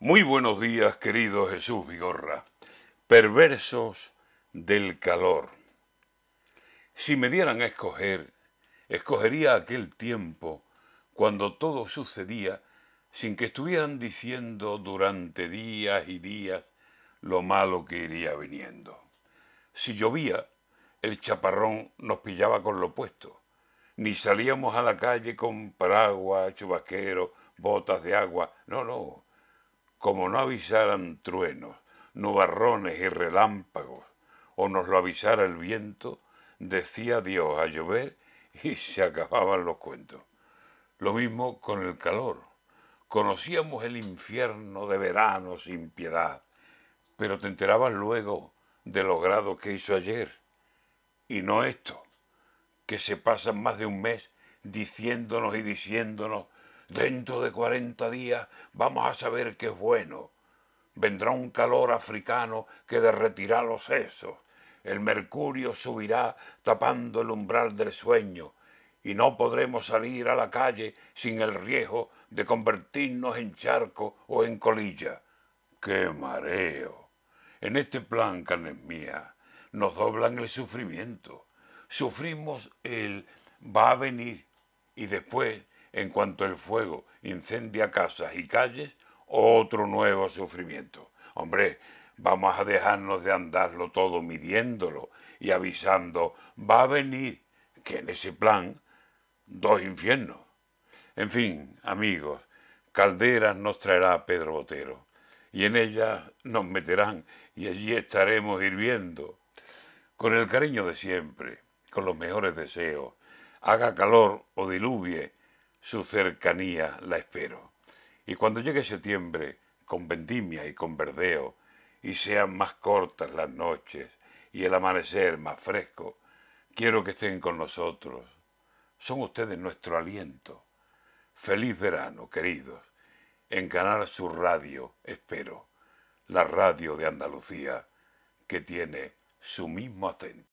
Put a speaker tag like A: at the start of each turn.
A: Muy buenos días, querido Jesús Vigorra. Perversos del calor. Si me dieran a escoger, escogería aquel tiempo cuando todo sucedía sin que estuvieran diciendo durante días y días lo malo que iría viniendo. Si llovía, el chaparrón nos pillaba con lo puesto. Ni salíamos a la calle con paraguas, chubasqueros, botas de agua. No, no como no avisaran truenos, nubarrones y relámpagos, o nos lo avisara el viento, decía Dios a llover y se acababan los cuentos. Lo mismo con el calor. Conocíamos el infierno de verano sin piedad, pero te enterabas luego de los grados que hizo ayer. Y no esto, que se pasan más de un mes diciéndonos y diciéndonos Dentro de 40 días vamos a saber que es bueno. Vendrá un calor africano que derretirá los sesos. El mercurio subirá tapando el umbral del sueño y no podremos salir a la calle sin el riesgo de convertirnos en charco o en colilla. ¡Qué mareo! En este plan, carnes mía, nos doblan el sufrimiento. Sufrimos el va a venir y después en cuanto el fuego incendia casas y calles, otro nuevo sufrimiento. Hombre, vamos a dejarnos de andarlo todo midiéndolo y avisando, va a venir, que en ese plan, dos infiernos. En fin, amigos, calderas nos traerá Pedro Botero, y en ellas nos meterán y allí estaremos hirviendo. Con el cariño de siempre, con los mejores deseos, haga calor o diluvie, su cercanía la espero. Y cuando llegue septiembre, con vendimia y con verdeo, y sean más cortas las noches y el amanecer más fresco, quiero que estén con nosotros. Son ustedes nuestro aliento. Feliz verano, queridos. En Canal Sur Radio espero, la radio de Andalucía, que tiene su mismo acento.